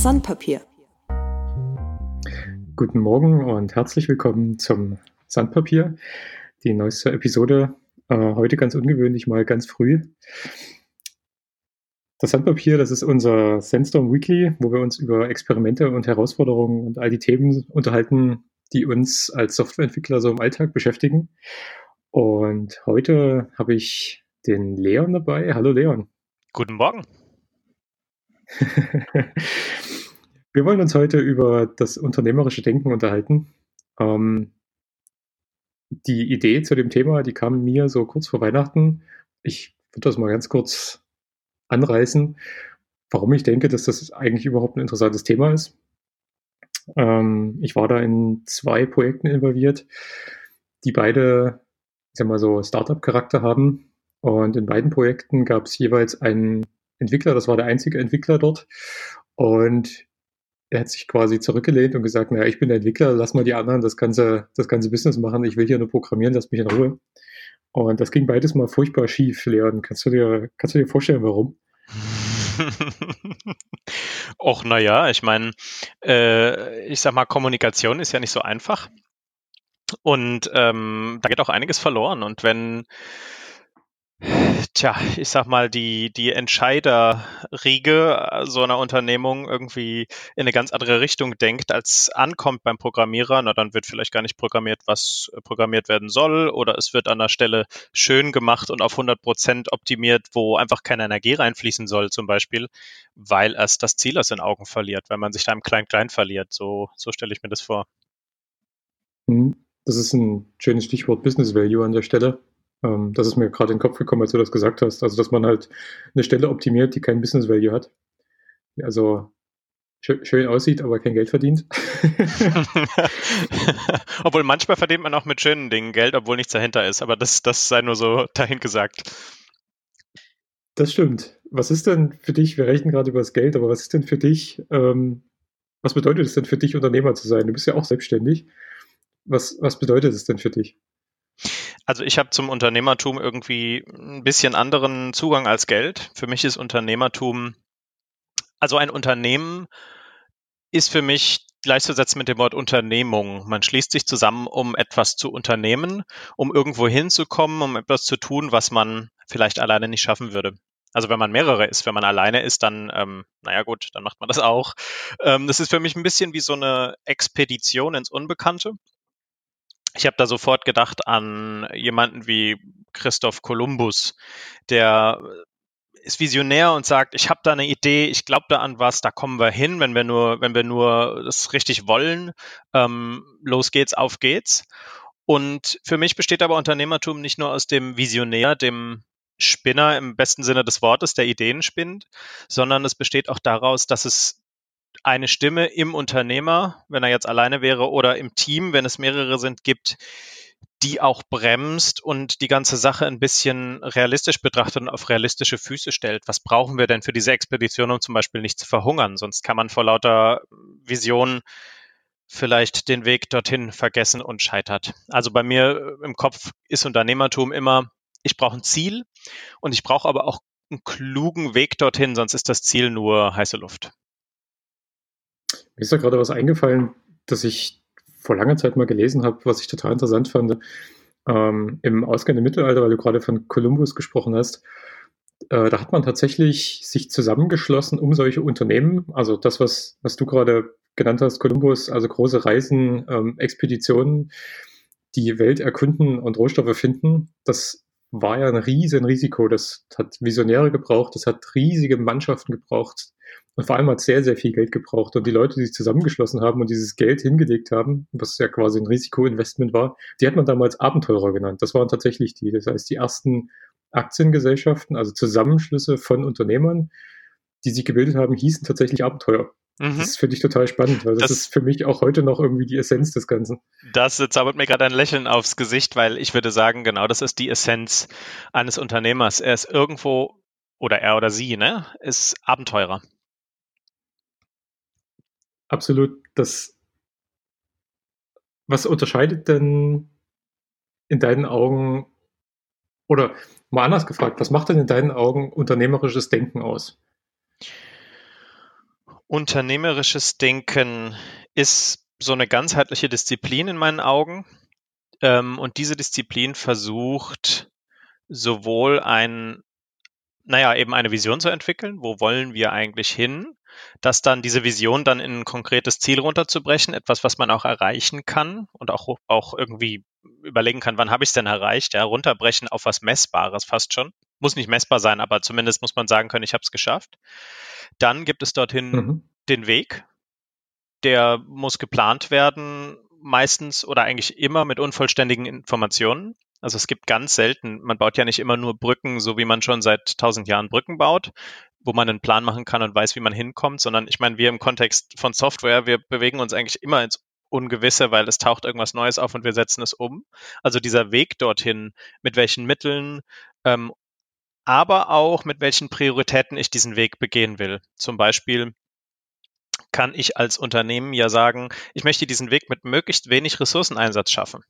Das Sandpapier. Guten Morgen und herzlich willkommen zum Sandpapier. Die neueste Episode äh, heute ganz ungewöhnlich, mal ganz früh. Das Sandpapier, das ist unser Sandstorm Weekly, wo wir uns über Experimente und Herausforderungen und all die Themen unterhalten, die uns als Softwareentwickler so im Alltag beschäftigen. Und heute habe ich den Leon dabei. Hallo Leon. Guten Morgen. Wir wollen uns heute über das unternehmerische Denken unterhalten. Ähm, die Idee zu dem Thema, die kam mir so kurz vor Weihnachten. Ich würde das mal ganz kurz anreißen, warum ich denke, dass das eigentlich überhaupt ein interessantes Thema ist. Ähm, ich war da in zwei Projekten involviert, die beide, ich sag mal so, Startup-Charakter haben. Und in beiden Projekten gab es jeweils einen Entwickler, das war der einzige Entwickler dort. Und er hat sich quasi zurückgelehnt und gesagt, naja, ich bin der Entwickler, lass mal die anderen das ganze, das ganze Business machen, ich will hier nur programmieren, lass mich in Ruhe. Und das ging beides mal furchtbar schief, Leon. Kannst du dir, kannst du dir vorstellen, warum? Och, naja, ich meine, äh, ich sag mal, Kommunikation ist ja nicht so einfach. Und ähm, da geht auch einiges verloren. Und wenn Tja, ich sag mal, die, die Entscheiderriege so einer Unternehmung irgendwie in eine ganz andere Richtung denkt, als ankommt beim Programmierer, na dann wird vielleicht gar nicht programmiert, was programmiert werden soll, oder es wird an der Stelle schön gemacht und auf 100 Prozent optimiert, wo einfach keine Energie reinfließen soll, zum Beispiel, weil es das Ziel aus den Augen verliert, weil man sich da im Klein-Klein verliert. So, so stelle ich mir das vor. Mhm. Das ist ein schönes Stichwort Business Value an der Stelle. Ähm, das ist mir gerade in den Kopf gekommen, als du das gesagt hast. Also, dass man halt eine Stelle optimiert, die kein Business Value hat. Also schön, aussieht, aber kein Geld verdient. obwohl manchmal verdient man auch mit schönen Dingen Geld, obwohl nichts dahinter ist. Aber das, das sei nur so dahin gesagt. Das stimmt. Was ist denn für dich, wir rechnen gerade über das Geld, aber was ist denn für dich, ähm, was bedeutet es denn für dich, Unternehmer zu sein? Du bist ja auch selbstständig. Was, was bedeutet es denn für dich? Also ich habe zum Unternehmertum irgendwie ein bisschen anderen Zugang als Geld. Für mich ist Unternehmertum, also ein Unternehmen ist für mich gleichzusetzen mit dem Wort Unternehmung. Man schließt sich zusammen, um etwas zu unternehmen, um irgendwo hinzukommen, um etwas zu tun, was man vielleicht alleine nicht schaffen würde. Also wenn man mehrere ist, wenn man alleine ist, dann, ähm, naja gut, dann macht man das auch. Ähm, das ist für mich ein bisschen wie so eine Expedition ins Unbekannte ich habe da sofort gedacht an jemanden wie Christoph Kolumbus, der ist visionär und sagt, ich habe da eine Idee, ich glaube da an was, da kommen wir hin, wenn wir nur, wenn wir nur das richtig wollen. Ähm, los geht's, auf geht's. Und für mich besteht aber Unternehmertum nicht nur aus dem Visionär, dem Spinner im besten Sinne des Wortes, der Ideen spinnt, sondern es besteht auch daraus, dass es eine Stimme im Unternehmer, wenn er jetzt alleine wäre, oder im Team, wenn es mehrere sind, gibt, die auch bremst und die ganze Sache ein bisschen realistisch betrachtet und auf realistische Füße stellt. Was brauchen wir denn für diese Expedition, um zum Beispiel nicht zu verhungern? Sonst kann man vor lauter Visionen vielleicht den Weg dorthin vergessen und scheitert. Also bei mir im Kopf ist Unternehmertum immer, ich brauche ein Ziel und ich brauche aber auch einen klugen Weg dorthin, sonst ist das Ziel nur heiße Luft. Mir ist da gerade was eingefallen, dass ich vor langer Zeit mal gelesen habe, was ich total interessant fand. Ähm, Im ausgehenden Mittelalter, weil du gerade von Kolumbus gesprochen hast, äh, da hat man tatsächlich sich zusammengeschlossen, um solche Unternehmen, also das, was, was du gerade genannt hast, Kolumbus, also große Reisen, ähm, Expeditionen, die Welt erkunden und Rohstoffe finden, das war ja ein riesen Risiko. Das hat Visionäre gebraucht, das hat riesige Mannschaften gebraucht, und vor allem hat sehr, sehr viel Geld gebraucht. Und die Leute, die sich zusammengeschlossen haben und dieses Geld hingelegt haben, was ja quasi ein Risikoinvestment war, die hat man damals Abenteurer genannt. Das waren tatsächlich die. Das heißt, die ersten Aktiengesellschaften, also Zusammenschlüsse von Unternehmern, die sich gebildet haben, hießen tatsächlich Abenteuer. Mhm. Das finde ich total spannend, weil das, das, ist für mich auch heute noch irgendwie die Essenz des Ganzen. Das zaubert mir gerade ein Lächeln aufs Gesicht, weil ich würde sagen, genau das ist die Essenz eines Unternehmers. Er ist irgendwo, oder er oder sie, ne, ist Abenteurer absolut das. Was unterscheidet denn in deinen Augen, oder mal anders gefragt, was macht denn in deinen Augen unternehmerisches Denken aus? Unternehmerisches Denken ist so eine ganzheitliche Disziplin in meinen Augen. Ähm, und diese Disziplin versucht sowohl ein, naja, eben eine Vision zu entwickeln, wo wollen wir eigentlich hin, dass dann diese Vision dann in ein konkretes Ziel runterzubrechen, etwas, was man auch erreichen kann und auch, auch irgendwie überlegen kann, wann habe ich es denn erreicht, ja, runterbrechen auf was Messbares fast schon. Muss nicht messbar sein, aber zumindest muss man sagen können, ich habe es geschafft. Dann gibt es dorthin mhm. den Weg, der muss geplant werden, meistens oder eigentlich immer mit unvollständigen Informationen. Also es gibt ganz selten, man baut ja nicht immer nur Brücken, so wie man schon seit tausend Jahren Brücken baut, wo man einen Plan machen kann und weiß, wie man hinkommt, sondern ich meine, wir im Kontext von Software, wir bewegen uns eigentlich immer ins Ungewisse, weil es taucht irgendwas Neues auf und wir setzen es um. Also dieser Weg dorthin, mit welchen Mitteln, ähm, aber auch mit welchen Prioritäten ich diesen Weg begehen will. Zum Beispiel kann ich als Unternehmen ja sagen, ich möchte diesen Weg mit möglichst wenig Ressourceneinsatz schaffen.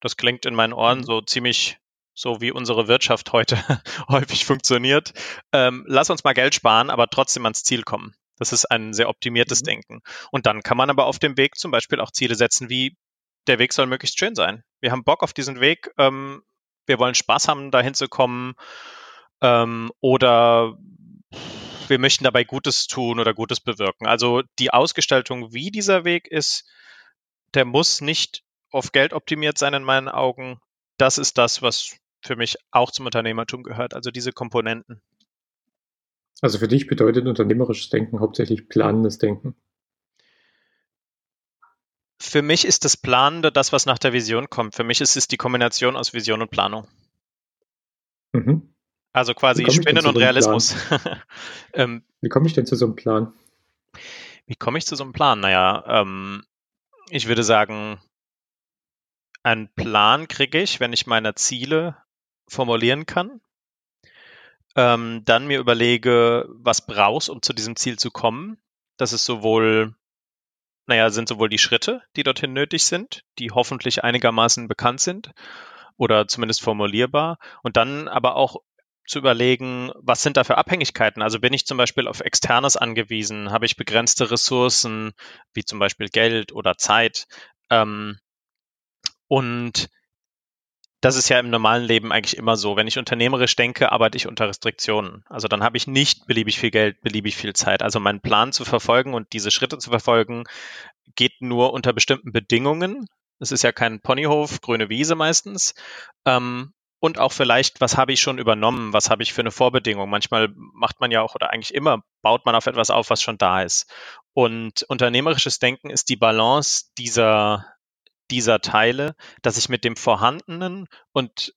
Das klingt in meinen Ohren mhm. so ziemlich so wie unsere Wirtschaft heute häufig funktioniert. Ähm, lass uns mal Geld sparen, aber trotzdem ans Ziel kommen. Das ist ein sehr optimiertes mhm. Denken. Und dann kann man aber auf dem Weg zum Beispiel auch Ziele setzen, wie der Weg soll möglichst schön sein. Wir haben Bock auf diesen Weg. Ähm, wir wollen Spaß haben, dahin zu kommen. Ähm, oder wir möchten dabei Gutes tun oder Gutes bewirken. Also die Ausgestaltung, wie dieser Weg ist, der muss nicht auf Geld optimiert sein in meinen Augen. Das ist das, was für mich auch zum Unternehmertum gehört, also diese Komponenten. Also für dich bedeutet unternehmerisches Denken hauptsächlich planendes Denken. Für mich ist das Planende das, was nach der Vision kommt. Für mich ist es die Kombination aus Vision und Planung. Mhm. Also quasi Spinnen und Realismus. ähm, wie komme ich denn zu so einem Plan? Wie komme ich zu so einem Plan? Naja, ähm, ich würde sagen, einen Plan kriege ich, wenn ich meine Ziele formulieren kann. Ähm, dann mir überlege, was brauchst, um zu diesem Ziel zu kommen. Das ist sowohl, naja, sind sowohl die Schritte, die dorthin nötig sind, die hoffentlich einigermaßen bekannt sind oder zumindest formulierbar. Und dann aber auch zu überlegen, was sind da für Abhängigkeiten? Also bin ich zum Beispiel auf Externes angewiesen? Habe ich begrenzte Ressourcen, wie zum Beispiel Geld oder Zeit? Ähm, und das ist ja im normalen Leben eigentlich immer so. Wenn ich unternehmerisch denke, arbeite ich unter Restriktionen. Also dann habe ich nicht beliebig viel Geld, beliebig viel Zeit. Also meinen Plan zu verfolgen und diese Schritte zu verfolgen, geht nur unter bestimmten Bedingungen. Es ist ja kein Ponyhof, grüne Wiese meistens. Ähm, und auch vielleicht, was habe ich schon übernommen, was habe ich für eine Vorbedingung. Manchmal macht man ja auch oder eigentlich immer baut man auf etwas auf, was schon da ist. Und unternehmerisches Denken ist die Balance dieser, dieser Teile, dass ich mit dem Vorhandenen und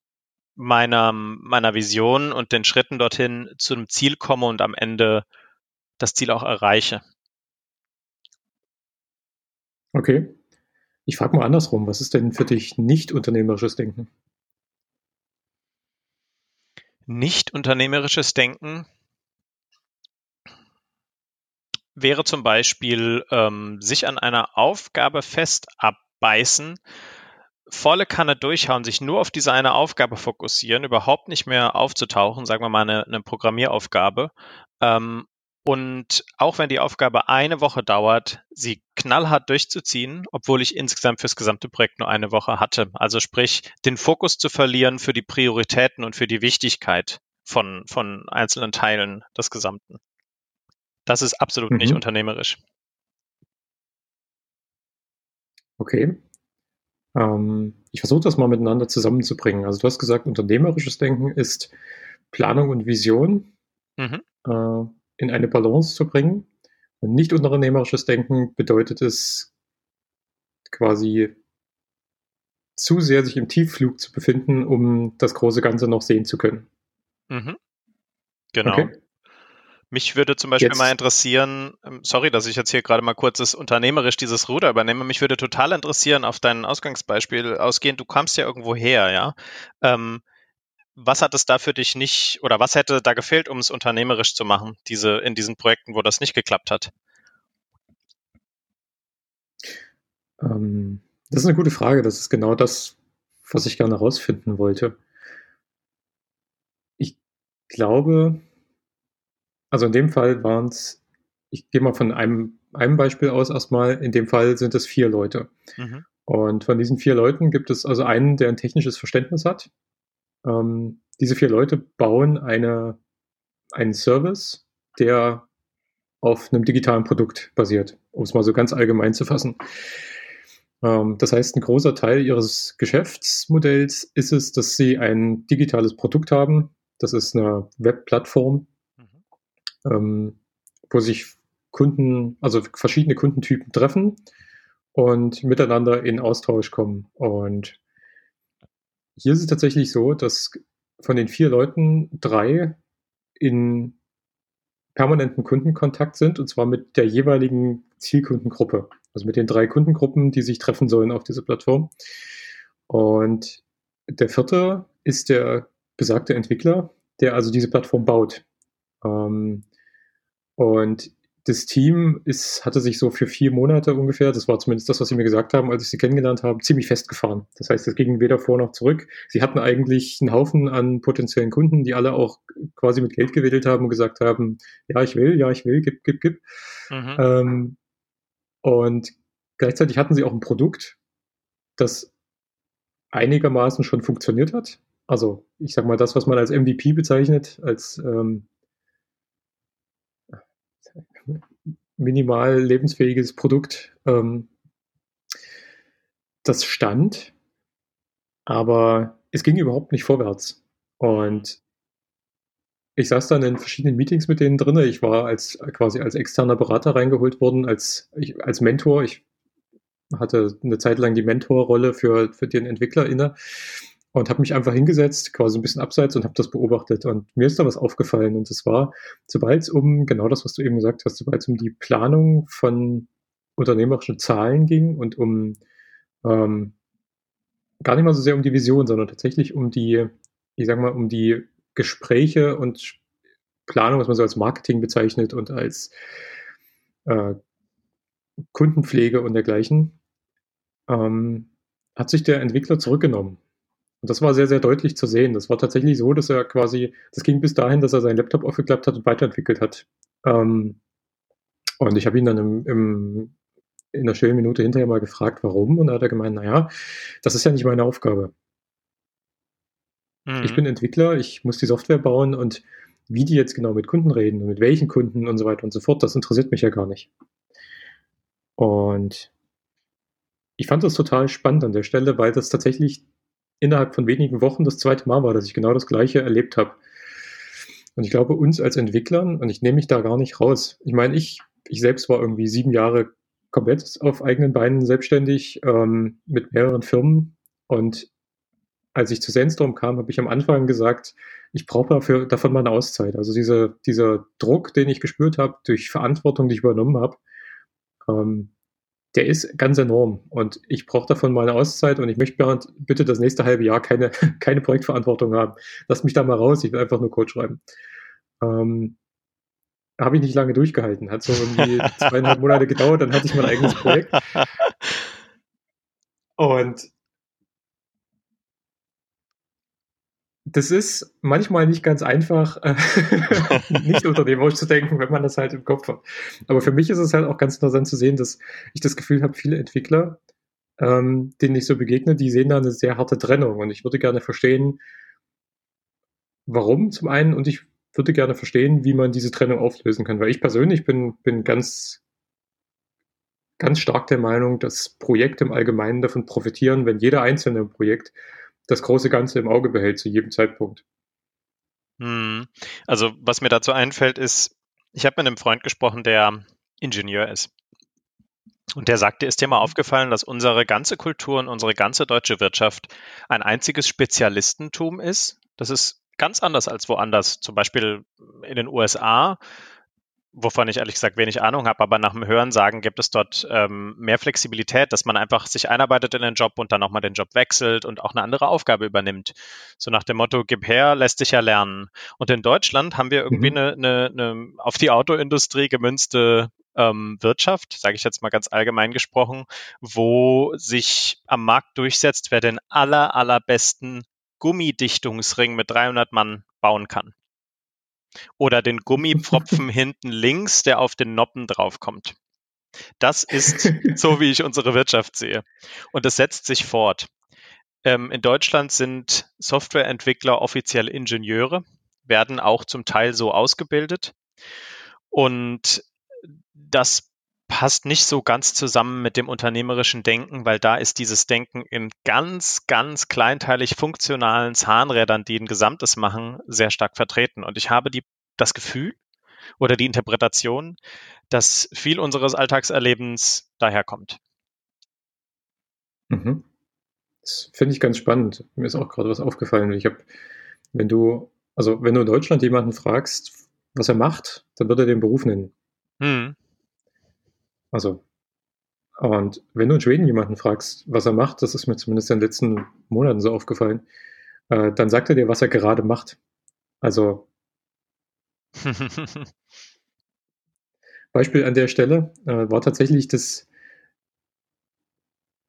meiner, meiner Vision und den Schritten dorthin zu einem Ziel komme und am Ende das Ziel auch erreiche. Okay. Ich frage mal andersrum, was ist denn für dich nicht unternehmerisches Denken? Nicht unternehmerisches Denken wäre zum Beispiel ähm, sich an einer Aufgabe fest abbeißen, volle Kanne durchhauen, sich nur auf diese eine Aufgabe fokussieren, überhaupt nicht mehr aufzutauchen, sagen wir mal eine, eine Programmieraufgabe, ähm, und auch wenn die Aufgabe eine Woche dauert, sie knallhart durchzuziehen, obwohl ich insgesamt fürs gesamte Projekt nur eine Woche hatte. Also sprich, den Fokus zu verlieren für die Prioritäten und für die Wichtigkeit von, von einzelnen Teilen des Gesamten. Das ist absolut mhm. nicht unternehmerisch. Okay. Ähm, ich versuche das mal miteinander zusammenzubringen. Also du hast gesagt, unternehmerisches Denken ist Planung und Vision. Mhm. Äh, in eine Balance zu bringen. Und nicht unternehmerisches Denken bedeutet es quasi zu sehr sich im Tiefflug zu befinden, um das große Ganze noch sehen zu können. Mhm. Genau. Okay. Mich würde zum Beispiel jetzt. mal interessieren, ähm, sorry, dass ich jetzt hier gerade mal kurz das unternehmerisch dieses Ruder übernehme, mich würde total interessieren, auf dein Ausgangsbeispiel ausgehend, du kamst ja irgendwo her, ja. Ähm, was hat es da für dich nicht oder was hätte da gefehlt, um es unternehmerisch zu machen, diese in diesen Projekten, wo das nicht geklappt hat? Ähm, das ist eine gute Frage. Das ist genau das, was ich gerne herausfinden wollte. Ich glaube, also in dem Fall waren es ich gehe mal von einem, einem Beispiel aus erstmal. In dem Fall sind es vier Leute. Mhm. Und von diesen vier Leuten gibt es also einen, der ein technisches Verständnis hat. Ähm, diese vier Leute bauen eine, einen Service, der auf einem digitalen Produkt basiert, um es mal so ganz allgemein zu fassen. Ähm, das heißt, ein großer Teil ihres Geschäftsmodells ist es, dass sie ein digitales Produkt haben. Das ist eine Webplattform, mhm. ähm, wo sich Kunden, also verschiedene Kundentypen treffen und miteinander in Austausch kommen. Und hier ist es tatsächlich so, dass von den vier Leuten drei in permanenten Kundenkontakt sind, und zwar mit der jeweiligen Zielkundengruppe, also mit den drei Kundengruppen, die sich treffen sollen auf dieser Plattform. Und der vierte ist der besagte Entwickler, der also diese Plattform baut. Ähm, und das Team ist, hatte sich so für vier Monate ungefähr, das war zumindest das, was sie mir gesagt haben, als ich sie kennengelernt habe, ziemlich festgefahren. Das heißt, es ging weder vor noch zurück. Sie hatten eigentlich einen Haufen an potenziellen Kunden, die alle auch quasi mit Geld gewedelt haben und gesagt haben, ja, ich will, ja, ich will, gib, gib, gib. Mhm. Ähm, und gleichzeitig hatten sie auch ein Produkt, das einigermaßen schon funktioniert hat. Also ich sag mal, das, was man als MVP bezeichnet, als ähm, minimal lebensfähiges Produkt, ähm, das stand, aber es ging überhaupt nicht vorwärts. Und ich saß dann in verschiedenen Meetings mit denen drin. Ich war als quasi als externer Berater reingeholt worden, als, ich, als Mentor. Ich hatte eine Zeit lang die Mentorrolle für, für den Entwickler inne und habe mich einfach hingesetzt, quasi ein bisschen abseits und habe das beobachtet. Und mir ist da was aufgefallen. Und das war, sobald es um genau das, was du eben gesagt hast, sobald es um die Planung von unternehmerischen Zahlen ging und um ähm, gar nicht mal so sehr um die Vision, sondern tatsächlich um die, ich sag mal, um die Gespräche und Planung, was man so als Marketing bezeichnet und als äh, Kundenpflege und dergleichen, ähm, hat sich der Entwickler zurückgenommen. Und das war sehr, sehr deutlich zu sehen. Das war tatsächlich so, dass er quasi, das ging bis dahin, dass er seinen Laptop aufgeklappt hat und weiterentwickelt hat. Ähm, und ich habe ihn dann im, im, in der schönen Minute hinterher mal gefragt, warum. Und da hat er gemeint, naja, das ist ja nicht meine Aufgabe. Mhm. Ich bin Entwickler, ich muss die Software bauen und wie die jetzt genau mit Kunden reden und mit welchen Kunden und so weiter und so fort, das interessiert mich ja gar nicht. Und ich fand das total spannend an der Stelle, weil das tatsächlich innerhalb von wenigen Wochen das zweite Mal war, dass ich genau das Gleiche erlebt habe. Und ich glaube, uns als Entwicklern, und ich nehme mich da gar nicht raus. Ich meine, ich, ich selbst war irgendwie sieben Jahre komplett auf eigenen Beinen selbstständig ähm, mit mehreren Firmen. Und als ich zu Sandstorm kam, habe ich am Anfang gesagt, ich brauche dafür, davon mal eine Auszeit. Also diese, dieser Druck, den ich gespürt habe durch Verantwortung, die ich übernommen habe, ähm, der ist ganz enorm. Und ich brauche davon mal eine Auszeit und ich möchte bitte das nächste halbe Jahr keine, keine Projektverantwortung haben. Lasst mich da mal raus, ich will einfach nur Code schreiben. Ähm, habe ich nicht lange durchgehalten. Hat so irgendwie zweieinhalb Monate gedauert, dann hatte ich mein eigenes Projekt. Und das ist manchmal nicht ganz einfach, äh, nicht unternehmerisch zu denken, wenn man das halt im Kopf hat. Aber für mich ist es halt auch ganz interessant zu sehen, dass ich das Gefühl habe, viele Entwickler, ähm, denen ich so begegne, die sehen da eine sehr harte Trennung. Und ich würde gerne verstehen, warum zum einen und ich würde gerne verstehen, wie man diese Trennung auflösen kann. Weil ich persönlich bin, bin ganz, ganz stark der Meinung, dass Projekte im Allgemeinen davon profitieren, wenn jeder einzelne Projekt das große Ganze im Auge behält zu jedem Zeitpunkt. Hm. Also was mir dazu einfällt, ist, ich habe mit einem Freund gesprochen, der Ingenieur ist. Und der sagte, ist dir mal aufgefallen, dass unsere ganze Kultur und unsere ganze deutsche Wirtschaft ein einziges Spezialistentum ist? Das ist ganz anders als woanders. Zum Beispiel in den USA wovon ich ehrlich gesagt wenig Ahnung habe, aber nach dem Hören sagen gibt es dort ähm, mehr Flexibilität, dass man einfach sich einarbeitet in den Job und dann nochmal den Job wechselt und auch eine andere Aufgabe übernimmt. So nach dem Motto, gib her, lässt sich ja lernen. Und in Deutschland haben wir irgendwie mhm. eine, eine, eine auf die Autoindustrie gemünzte ähm, Wirtschaft, sage ich jetzt mal ganz allgemein gesprochen, wo sich am Markt durchsetzt, wer den aller, allerbesten Gummidichtungsring mit 300 Mann bauen kann. Oder den Gummipfropfen hinten links, der auf den Noppen draufkommt. Das ist so, wie ich unsere Wirtschaft sehe. Und das setzt sich fort. Ähm, in Deutschland sind Softwareentwickler offiziell Ingenieure, werden auch zum Teil so ausgebildet. Und das passt nicht so ganz zusammen mit dem unternehmerischen Denken, weil da ist dieses Denken in ganz, ganz kleinteilig funktionalen Zahnrädern, die ein Gesamtes machen, sehr stark vertreten. Und ich habe die, das Gefühl oder die Interpretation, dass viel unseres Alltagserlebens daherkommt. Mhm. Das finde ich ganz spannend. Mir ist auch gerade was aufgefallen. Ich habe, wenn du, also wenn du in Deutschland jemanden fragst, was er macht, dann wird er den Beruf nennen. Hm. Also, und wenn du in Schweden jemanden fragst, was er macht, das ist mir zumindest in den letzten Monaten so aufgefallen, äh, dann sagt er dir, was er gerade macht. Also, Beispiel an der Stelle äh, war tatsächlich das,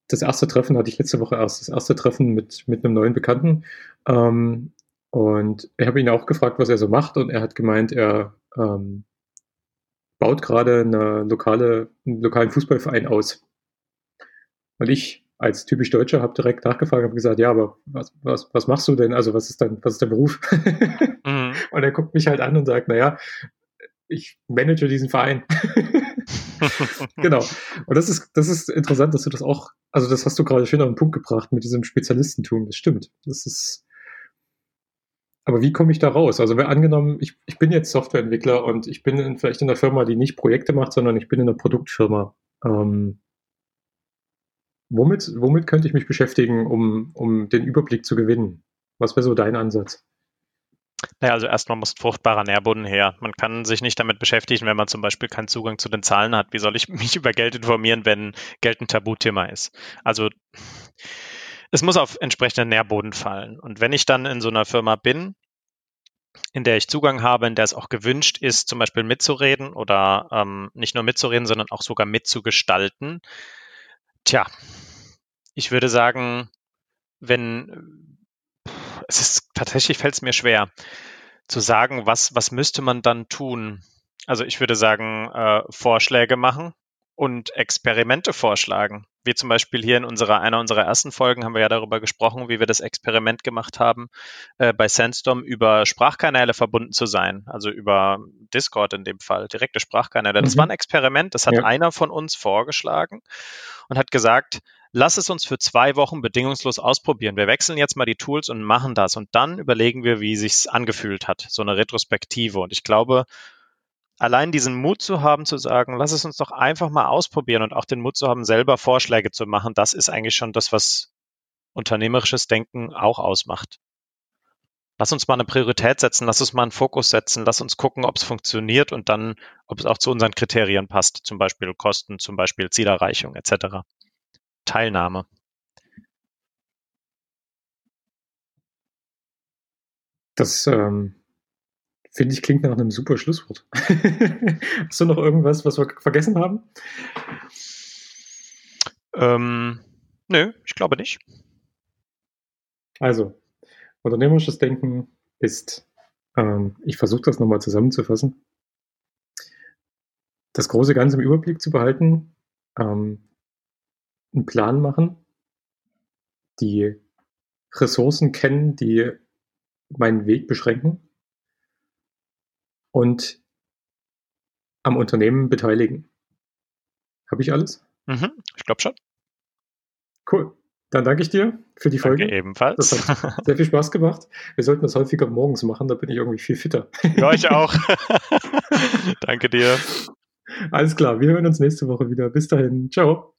das erste Treffen, hatte ich letzte Woche erst, das erste Treffen mit, mit einem neuen Bekannten. Ähm, und ich habe ihn auch gefragt, was er so macht, und er hat gemeint, er ähm, baut gerade eine lokale, einen lokalen Fußballverein aus. Und ich als typisch Deutscher habe direkt nachgefragt, habe gesagt, ja, aber was, was, was machst du denn? Also was ist dein, was ist dein Beruf? mhm. Und er guckt mich halt an und sagt, naja, ich manage diesen Verein. genau. Und das ist, das ist interessant, dass du das auch, also das hast du gerade schön auf den Punkt gebracht mit diesem Spezialistentum. Das stimmt. Das ist, aber wie komme ich da raus? Also wer angenommen, ich, ich bin jetzt Softwareentwickler und ich bin in, vielleicht in einer Firma, die nicht Projekte macht, sondern ich bin in einer Produktfirma. Ähm, womit, womit könnte ich mich beschäftigen, um, um den Überblick zu gewinnen? Was wäre so dein Ansatz? Naja, also erstmal muss fruchtbarer Nährboden her. Man kann sich nicht damit beschäftigen, wenn man zum Beispiel keinen Zugang zu den Zahlen hat. Wie soll ich mich über Geld informieren, wenn Geld ein Tabuthema ist? Also es muss auf entsprechenden Nährboden fallen. Und wenn ich dann in so einer Firma bin, in der ich Zugang habe, in der es auch gewünscht ist, zum Beispiel mitzureden oder ähm, nicht nur mitzureden, sondern auch sogar mitzugestalten. Tja, ich würde sagen, wenn es ist tatsächlich fällt es mir schwer zu sagen, was, was müsste man dann tun. Also ich würde sagen, äh, Vorschläge machen und Experimente vorschlagen wie zum Beispiel hier in unserer, einer unserer ersten Folgen haben wir ja darüber gesprochen, wie wir das Experiment gemacht haben, äh, bei Sandstorm über Sprachkanäle verbunden zu sein, also über Discord in dem Fall, direkte Sprachkanäle. Das mhm. war ein Experiment, das hat ja. einer von uns vorgeschlagen und hat gesagt, lass es uns für zwei Wochen bedingungslos ausprobieren. Wir wechseln jetzt mal die Tools und machen das und dann überlegen wir, wie sich's angefühlt hat, so eine Retrospektive. Und ich glaube, allein diesen Mut zu haben, zu sagen, lass es uns doch einfach mal ausprobieren und auch den Mut zu haben, selber Vorschläge zu machen, das ist eigentlich schon das, was unternehmerisches Denken auch ausmacht. Lass uns mal eine Priorität setzen, lass uns mal einen Fokus setzen, lass uns gucken, ob es funktioniert und dann, ob es auch zu unseren Kriterien passt, zum Beispiel Kosten, zum Beispiel Zielerreichung etc. Teilnahme. Das ähm, Finde ich, klingt nach einem super Schlusswort. Hast du noch irgendwas, was wir vergessen haben? Ähm, nö, ich glaube nicht. Also, unternehmerisches Denken ist, ähm, ich versuche das nochmal zusammenzufassen, das große Ganze im Überblick zu behalten, ähm, einen Plan machen, die Ressourcen kennen, die meinen Weg beschränken und am Unternehmen beteiligen. Habe ich alles? Mhm, ich glaube schon. Cool. Dann danke ich dir für die Folge. Danke ebenfalls. Das hat sehr viel Spaß gemacht. Wir sollten das häufiger morgens machen, da bin ich irgendwie viel fitter. Ja, ich auch. danke dir. Alles klar, wir hören uns nächste Woche wieder. Bis dahin. Ciao.